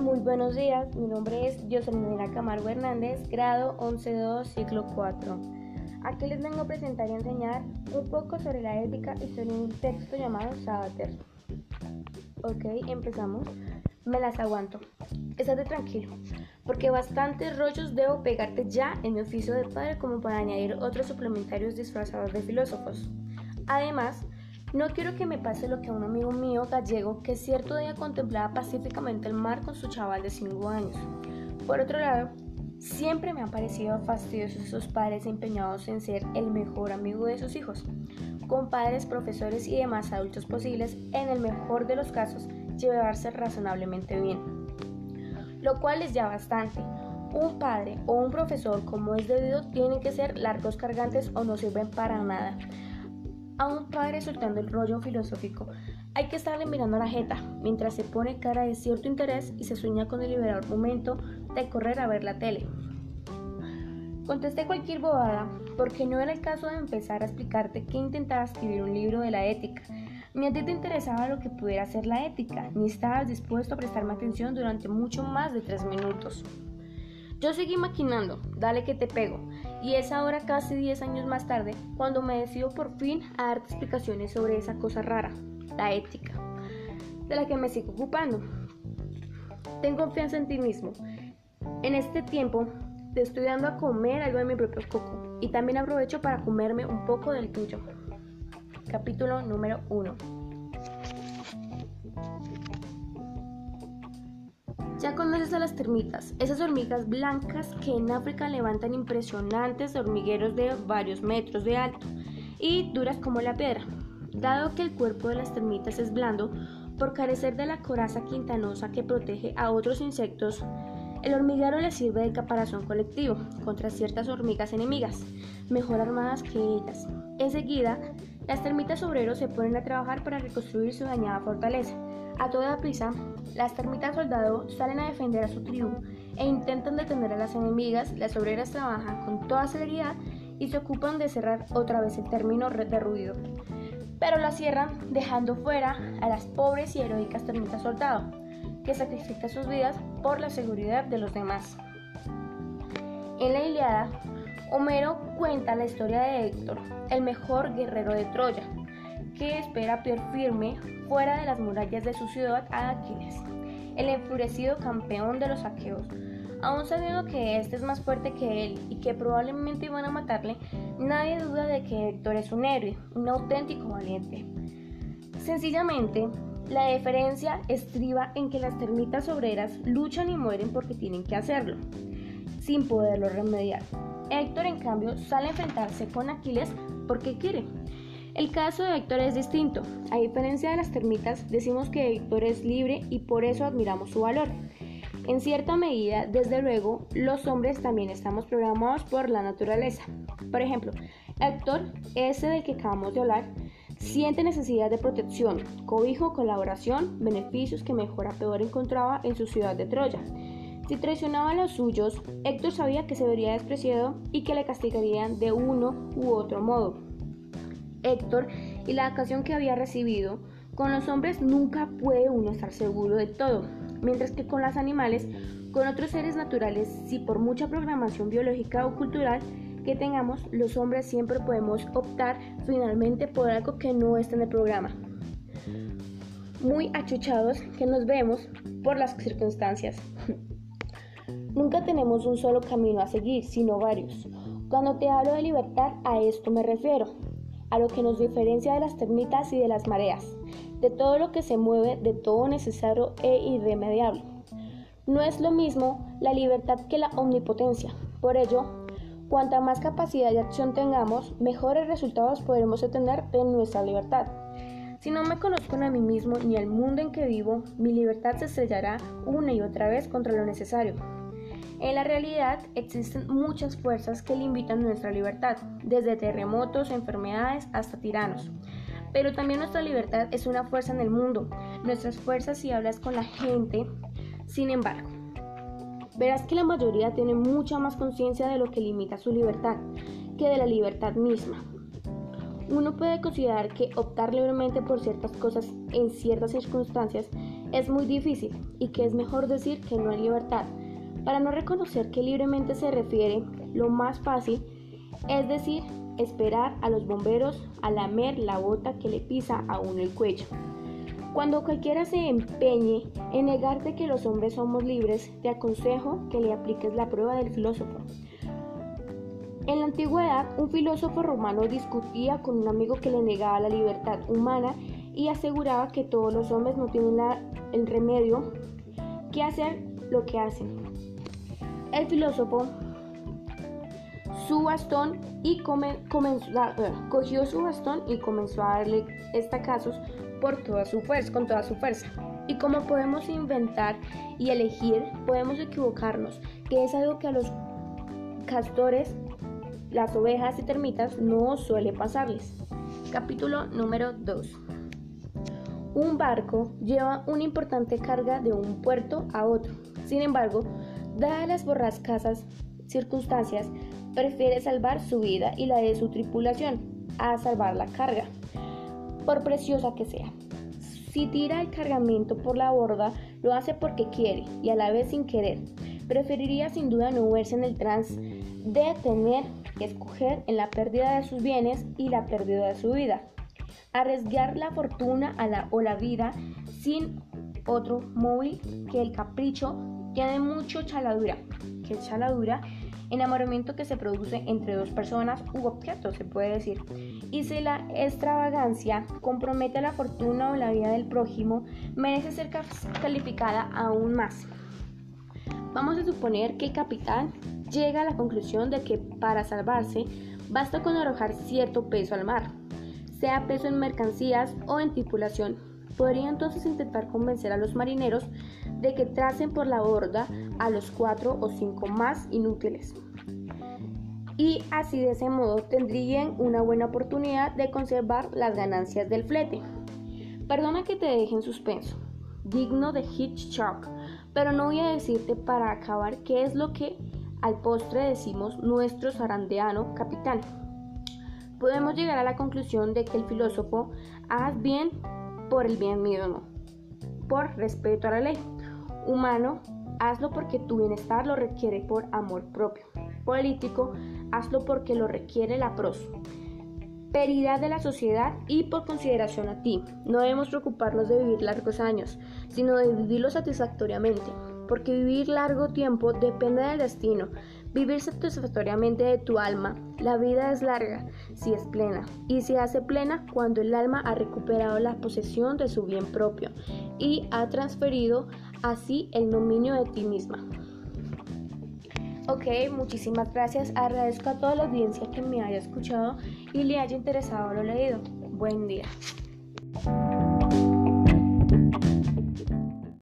muy buenos días. Mi nombre es Jocelyn Camargo Hernández, grado 11-2, ciclo 4. Aquí les vengo a presentar y enseñar un poco sobre la ética y sobre un texto llamado Sabater. Ok, empezamos. Me las aguanto. Estate tranquilo, porque bastantes rollos debo pegarte ya en mi oficio de padre como para añadir otros suplementarios disfrazados de filósofos. Además, no quiero que me pase lo que a un amigo mío gallego que cierto día contemplaba pacíficamente el mar con su chaval de 5 años. Por otro lado, siempre me han parecido fastidiosos esos padres empeñados en ser el mejor amigo de sus hijos, con padres, profesores y demás adultos posibles, en el mejor de los casos, llevarse razonablemente bien. Lo cual es ya bastante. Un padre o un profesor, como es debido, tienen que ser largos cargantes o no sirven para nada a un padre soltando el rollo filosófico. Hay que estarle mirando a la jeta mientras se pone cara de cierto interés y se sueña con el liberador momento de correr a ver la tele. Contesté cualquier bobada porque no era el caso de empezar a explicarte que intentaba escribir un libro de la ética. Ni a ti te interesaba lo que pudiera ser la ética, ni estabas dispuesto a prestarme atención durante mucho más de tres minutos. Yo seguí maquinando, dale que te pego, y es ahora casi 10 años más tarde cuando me decido por fin a darte explicaciones sobre esa cosa rara, la ética, de la que me sigo ocupando. Ten confianza en ti mismo. En este tiempo te estoy dando a comer algo de mi propio coco y también aprovecho para comerme un poco del tuyo. Capítulo número 1. Ya conoces a las termitas, esas hormigas blancas que en África levantan impresionantes hormigueros de varios metros de alto y duras como la piedra. Dado que el cuerpo de las termitas es blando, por carecer de la coraza quintanosa que protege a otros insectos, el hormiguero le sirve de caparazón colectivo contra ciertas hormigas enemigas, mejor armadas que ellas. Enseguida, las termitas obreros se ponen a trabajar para reconstruir su dañada fortaleza. A toda prisa, las termitas soldado salen a defender a su tribu e intentan detener a las enemigas. Las obreras trabajan con toda celeridad y se ocupan de cerrar otra vez el término de ruido. Pero la cierran dejando fuera a las pobres y heroicas termitas soldado, que sacrifican sus vidas por la seguridad de los demás. En la Iliada, Homero cuenta la historia de Héctor, el mejor guerrero de Troya, que espera pie firme fuera de las murallas de su ciudad a Aquiles, el enfurecido campeón de los aqueos. Aún sabiendo que este es más fuerte que él y que probablemente iban a matarle, nadie duda de que Héctor es un héroe, un auténtico valiente. Sencillamente, la diferencia estriba en que las termitas obreras luchan y mueren porque tienen que hacerlo, sin poderlo remediar. Héctor, en cambio, sale a enfrentarse con Aquiles porque quiere. El caso de Héctor es distinto. A diferencia de las termitas, decimos que Héctor es libre y por eso admiramos su valor. En cierta medida, desde luego, los hombres también estamos programados por la naturaleza. Por ejemplo, Héctor, ese del que acabamos de hablar, siente necesidad de protección, cobijo, colaboración, beneficios que mejor a peor encontraba en su ciudad de Troya. Si traicionaba a los suyos, Héctor sabía que se vería despreciado y que le castigarían de uno u otro modo. Héctor y la ocasión que había recibido, con los hombres nunca puede uno estar seguro de todo, mientras que con los animales, con otros seres naturales, si por mucha programación biológica o cultural que tengamos, los hombres siempre podemos optar finalmente por algo que no está en el programa. Muy achuchados que nos vemos por las circunstancias. Nunca tenemos un solo camino a seguir, sino varios. Cuando te hablo de libertad, a esto me refiero a lo que nos diferencia de las termitas y de las mareas, de todo lo que se mueve, de todo necesario e irremediable. No es lo mismo la libertad que la omnipotencia. Por ello, cuanta más capacidad de acción tengamos, mejores resultados podremos obtener de nuestra libertad. Si no me conozco a mí mismo ni al mundo en que vivo, mi libertad se estrellará una y otra vez contra lo necesario. En la realidad existen muchas fuerzas que limitan nuestra libertad, desde terremotos, enfermedades hasta tiranos. Pero también nuestra libertad es una fuerza en el mundo, nuestras fuerzas si hablas con la gente. Sin embargo, verás que la mayoría tiene mucha más conciencia de lo que limita su libertad que de la libertad misma. Uno puede considerar que optar libremente por ciertas cosas en ciertas circunstancias es muy difícil y que es mejor decir que no hay libertad. Para no reconocer que libremente se refiere, lo más fácil es decir, esperar a los bomberos a lamer la bota que le pisa a uno el cuello. Cuando cualquiera se empeñe en negarte que los hombres somos libres, te aconsejo que le apliques la prueba del filósofo. En la antigüedad, un filósofo romano discutía con un amigo que le negaba la libertad humana y aseguraba que todos los hombres no tienen el remedio que hacer lo que hacen. El filósofo su bastón y comenzó, cogió su bastón y comenzó a darle estacazos por toda su fuerza, con toda su fuerza. Y como podemos inventar y elegir, podemos equivocarnos, que es algo que a los castores, las ovejas y termitas no suele pasarles. Capítulo número 2. Un barco lleva una importante carga de un puerto a otro. Sin embargo, dadas las borrascasas circunstancias, prefiere salvar su vida y la de su tripulación a salvar la carga, por preciosa que sea. Si tira el cargamento por la borda, lo hace porque quiere y a la vez sin querer. Preferiría sin duda no verse en el trance de tener que escoger en la pérdida de sus bienes y la pérdida de su vida. Arriesgar la fortuna o la vida sin otro móvil que el capricho tiene mucho chaladura, que chaladura enamoramiento que se produce entre dos personas u objetos, se puede decir. Y si la extravagancia compromete la fortuna o la vida del prójimo, merece ser calificada aún más. Vamos a suponer que el capitán llega a la conclusión de que para salvarse basta con arrojar cierto peso al mar, sea peso en mercancías o en tripulación. Podría entonces intentar convencer a los marineros de que tracen por la borda a los cuatro o cinco más inútiles. Y así de ese modo tendrían una buena oportunidad de conservar las ganancias del flete. Perdona que te deje en suspenso, digno de Hitchcock, pero no voy a decirte para acabar qué es lo que al postre decimos nuestro zarandeano capitán. Podemos llegar a la conclusión de que el filósofo haz bien por el bien mismo, por respeto a la ley humano, hazlo porque tu bienestar lo requiere por amor propio. Político, hazlo porque lo requiere la prosperidad de la sociedad y por consideración a ti. No debemos preocuparnos de vivir largos años, sino de vivirlos satisfactoriamente, porque vivir largo tiempo depende del destino. Vivir satisfactoriamente de tu alma. La vida es larga si es plena y se hace plena cuando el alma ha recuperado la posesión de su bien propio y ha transferido así el dominio de ti misma. Ok, muchísimas gracias. Agradezco a toda la audiencia que me haya escuchado y le haya interesado lo leído. Buen día.